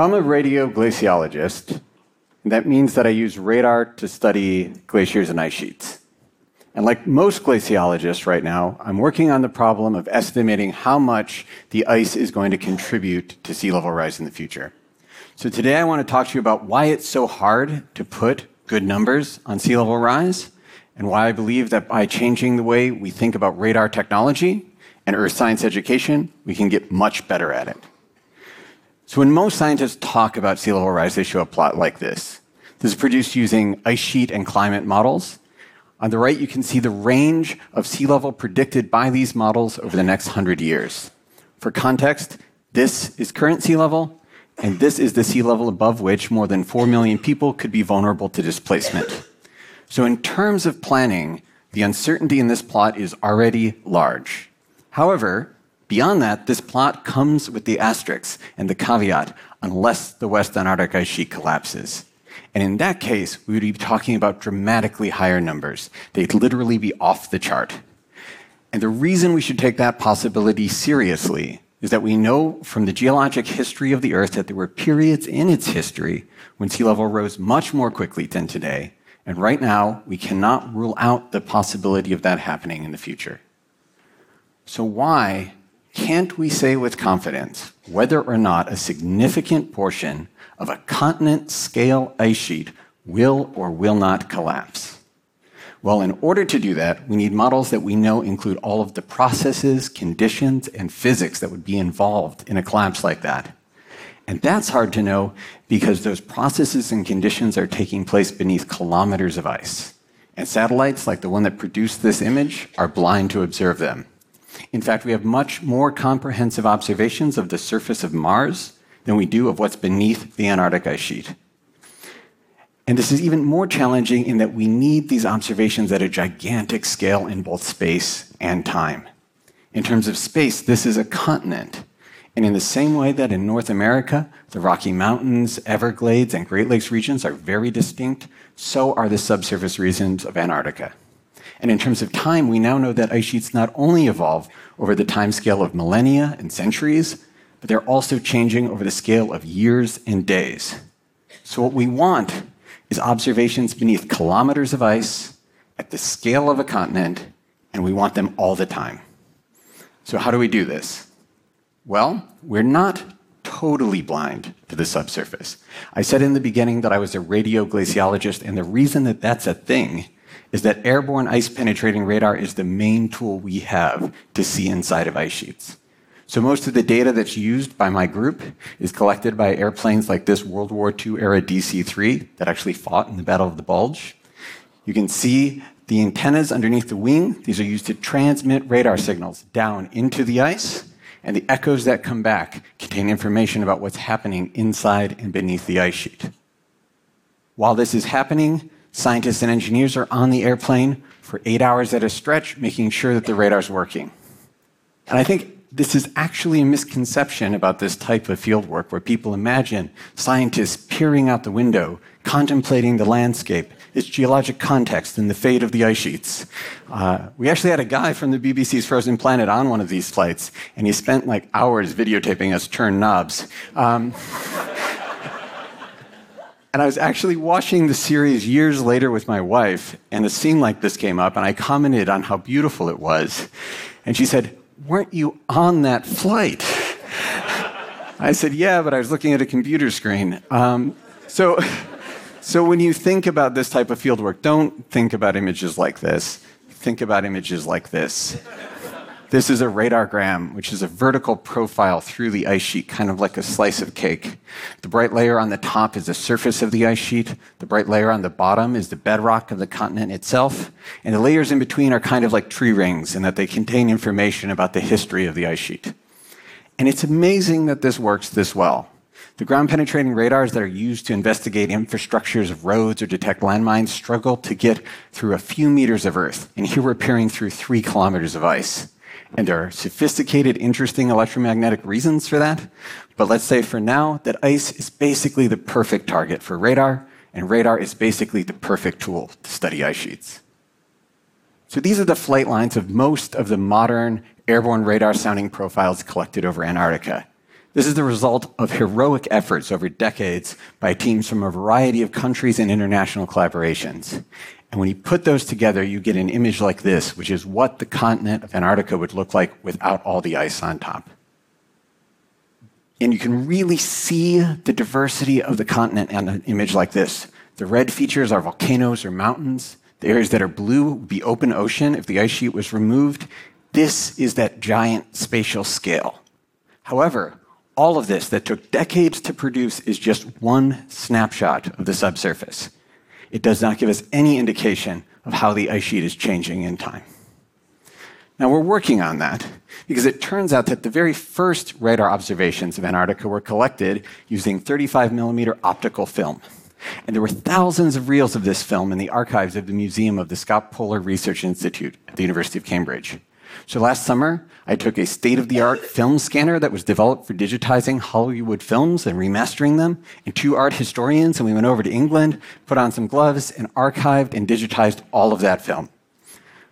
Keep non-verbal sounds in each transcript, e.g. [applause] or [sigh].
So I'm a radioglaciologist. And that means that I use radar to study glaciers and ice sheets. And like most glaciologists right now, I'm working on the problem of estimating how much the ice is going to contribute to sea level rise in the future. So today I want to talk to you about why it's so hard to put good numbers on sea level rise, and why I believe that by changing the way we think about radar technology and earth science education, we can get much better at it. So when most scientists talk about sea level rise, they show a plot like this. This is produced using ice sheet and climate models. On the right, you can see the range of sea level predicted by these models over the next 100 years. For context, this is current sea level, and this is the sea level above which more than 4 million people could be vulnerable to displacement. So, in terms of planning, the uncertainty in this plot is already large. However, beyond that, this plot comes with the asterisk and the caveat unless the West Antarctic ice sheet collapses. And in that case, we would be talking about dramatically higher numbers. They'd literally be off the chart. And the reason we should take that possibility seriously is that we know from the geologic history of the Earth that there were periods in its history when sea level rose much more quickly than today. And right now, we cannot rule out the possibility of that happening in the future. So, why can't we say with confidence whether or not a significant portion of a continent scale ice sheet will or will not collapse? Well, in order to do that, we need models that we know include all of the processes, conditions, and physics that would be involved in a collapse like that. And that's hard to know because those processes and conditions are taking place beneath kilometers of ice. And satellites, like the one that produced this image, are blind to observe them. In fact, we have much more comprehensive observations of the surface of Mars than we do of what's beneath the Antarctic ice sheet. And this is even more challenging in that we need these observations at a gigantic scale in both space and time. In terms of space, this is a continent. And in the same way that in North America, the Rocky Mountains, Everglades, and Great Lakes regions are very distinct, so are the subsurface regions of Antarctica. And in terms of time, we now know that ice sheets not only evolve over the time scale of millennia and centuries, but they're also changing over the scale of years and days. So, what we want is observations beneath kilometers of ice at the scale of a continent, and we want them all the time. So, how do we do this? Well, we're not totally blind to the subsurface. I said in the beginning that I was a radioglaciologist, and the reason that that's a thing is that airborne ice penetrating radar is the main tool we have to see inside of ice sheets. So most of the data that's used by my group is collected by airplanes like this World War II era DC 3 that actually fought in the Battle of the Bulge. You can see the antennas underneath the wing. These are used to transmit radar signals down into the ice, and the echoes that come back contain information about what's happening inside and beneath the ice sheet. While this is happening, scientists and engineers are on the airplane for eight hours at a stretch, making sure that the radar's working. And I think this is actually a misconception about this type of field work where people imagine scientists peering out the window, contemplating the landscape, its geologic context, and the fate of the ice sheets. Uh, we actually had a guy from the BBC's Frozen Planet on one of these flights, and he spent like hours videotaping us turn knobs. Um, [laughs] and I was actually watching the series years later with my wife, and a scene like this came up, and I commented on how beautiful it was. And she said, weren't you on that flight? [laughs] I said, Yeah, but I was looking at a computer screen. Um, so, [laughs] so when you think about this type of fieldwork, don't think about images like this. Think about images like this. This is a radargram, which is a vertical profile through the ice sheet, kind of like a slice of cake. The bright layer on the top is the surface of the ice sheet. The bright layer on the bottom is the bedrock of the continent itself. And the layers in between are kind of like tree rings in that they contain information about the history of the ice sheet. And it's amazing that this works this well. The ground penetrating radars that are used to investigate infrastructures of roads or detect landmines struggle to get through a few meters of earth. And here we're peering through three kilometers of ice. And there are sophisticated, interesting electromagnetic reasons for that. But let's say for now that ice is basically the perfect target for radar, and radar is basically the perfect tool to study ice sheets. So these are the flight lines of most of the modern airborne radar sounding profiles collected over Antarctica. This is the result of heroic efforts over decades by teams from a variety of countries and international collaborations. And when you put those together, you get an image like this, which is what the continent of Antarctica would look like without all the ice on top. And you can really see the diversity of the continent in an image like this. The red features are volcanoes or mountains. The areas that are blue would be open ocean if the ice sheet was removed. This is that giant spatial scale. However, all of this that took decades to produce is just one snapshot of the subsurface it does not give us any indication of how the ice sheet is changing in time. Now, we're working on that because it turns out that the very first radar observations of Antarctica were collected using 35 millimeter optical film. And there were thousands of reels of this film in the archives of the Museum of the Scott Polar Research Institute at the University of Cambridge. So last summer, I took a state of the art film scanner that was developed for digitizing Hollywood films and remastering them, and two art historians, and we went over to England, put on some gloves, and archived and digitized all of that film.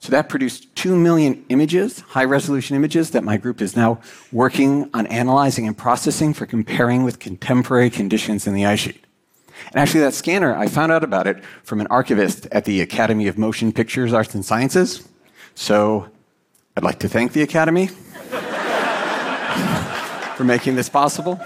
So that produced 2 million images, high resolution images, that my group is now working on analyzing and processing for comparing with contemporary conditions in the ice sheet. And actually, that scanner, I found out about it from an archivist at the Academy of Motion Pictures Arts and Sciences. So I'd like to thank the Academy for making this possible.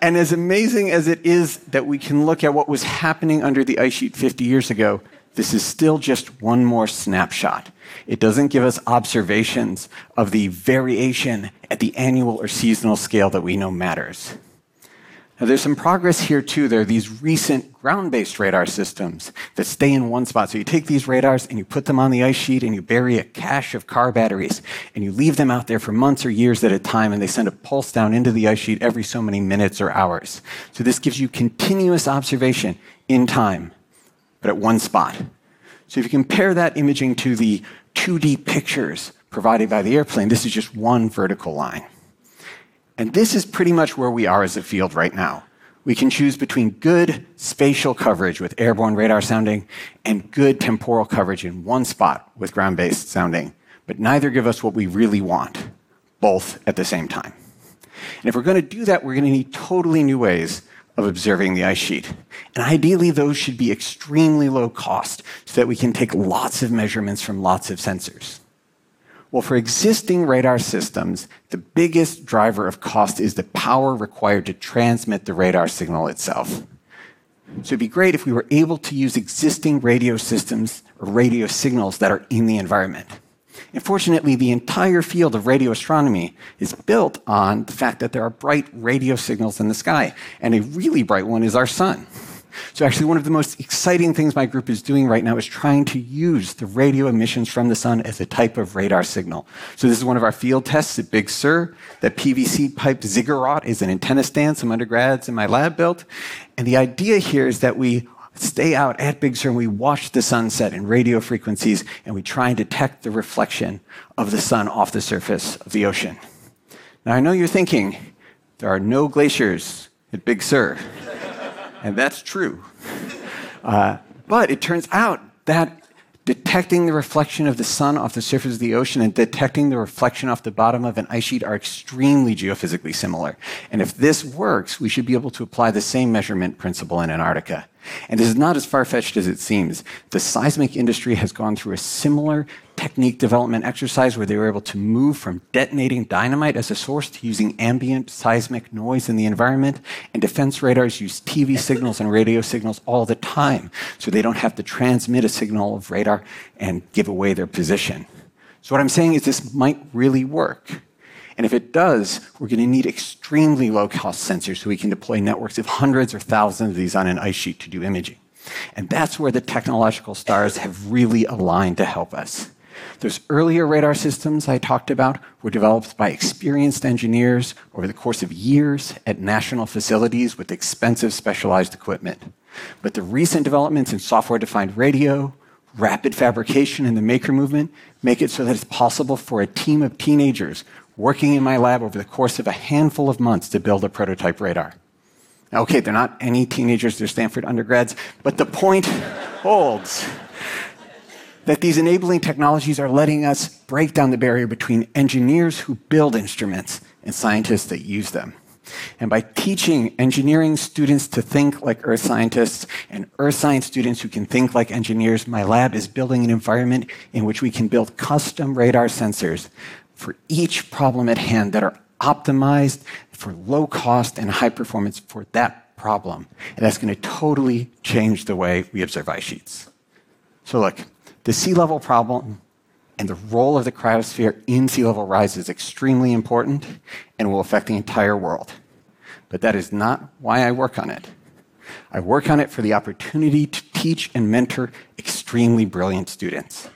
And as amazing as it is that we can look at what was happening under the ice sheet 50 years ago, this is still just one more snapshot. It doesn't give us observations of the variation at the annual or seasonal scale that we know matters. Now, there's some progress here too. There are these recent ground based radar systems that stay in one spot. So you take these radars and you put them on the ice sheet and you bury a cache of car batteries and you leave them out there for months or years at a time and they send a pulse down into the ice sheet every so many minutes or hours. So this gives you continuous observation in time, but at one spot. So if you compare that imaging to the 2D pictures provided by the airplane, this is just one vertical line. And this is pretty much where we are as a field right now. We can choose between good spatial coverage with airborne radar sounding and good temporal coverage in one spot with ground based sounding, but neither give us what we really want, both at the same time. And if we're going to do that, we're going to need totally new ways of observing the ice sheet. And ideally, those should be extremely low cost so that we can take lots of measurements from lots of sensors. Well, for existing radar systems, the biggest driver of cost is the power required to transmit the radar signal itself. So it'd be great if we were able to use existing radio systems or radio signals that are in the environment. Unfortunately, the entire field of radio astronomy is built on the fact that there are bright radio signals in the sky, and a really bright one is our sun. So, actually, one of the most exciting things my group is doing right now is trying to use the radio emissions from the sun as a type of radar signal. So, this is one of our field tests at Big Sur. That PVC pipe ziggurat is an antenna stand some undergrads in my lab built. And the idea here is that we stay out at Big Sur and we watch the sunset in radio frequencies and we try and detect the reflection of the sun off the surface of the ocean. Now, I know you're thinking, there are no glaciers at Big Sur. And that's true. [laughs] Uh, but it turns out that detecting the reflection of the sun off the surface of the ocean and detecting the reflection off the bottom of an ice sheet are extremely geophysically similar. And if this works, we should be able to apply the same measurement principle in Antarctica. And this is not as far fetched as it seems. The seismic industry has gone through a similar technique development exercise where they were able to move from detonating dynamite as a source to using ambient seismic noise in the environment. And defense radars use TV signals and radio signals all the time, so they don't have to transmit a signal of radar and give away their position. So, what I'm saying is this might really work. And if it does, we're going to need extremely low cost sensors so we can deploy networks of hundreds or thousands of these on an ice sheet to do imaging. And that's where the technological stars have really aligned to help us. Those earlier radar systems I talked about were developed by experienced engineers over the course of years at national facilities with expensive specialized equipment. But the recent developments in software defined radio, rapid fabrication, and the maker movement make it so that it's possible for a team of teenagers working in my lab over the course of a handful of months to build a prototype radar. Okay, they're not any teenagers, they're Stanford undergrads, but the point holds that these enabling technologies are letting us break down the barrier between engineers who build instruments and scientists that use them. And by teaching engineering students to think like earth scientists and earth science students who can think like engineers, my lab is building an environment in which we can build custom radar sensors for each problem at hand that are optimized for low cost and high performance for that problem. And that's going to totally change the way we observe ice sheets. So, look, the sea level problem and the role of the cryosphere in sea level rise is extremely important and will affect the entire world. But that is not why I work on it. I work on it for the opportunity to teach and mentor extremely brilliant students.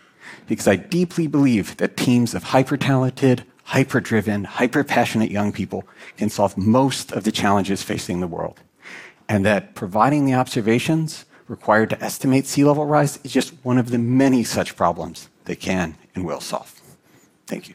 Because I deeply believe that teams of hyper talented, hyper driven, hyper passionate young people can solve most of the challenges facing the world. And that providing the observations required to estimate sea level rise is just one of the many such problems they can and will solve. Thank you.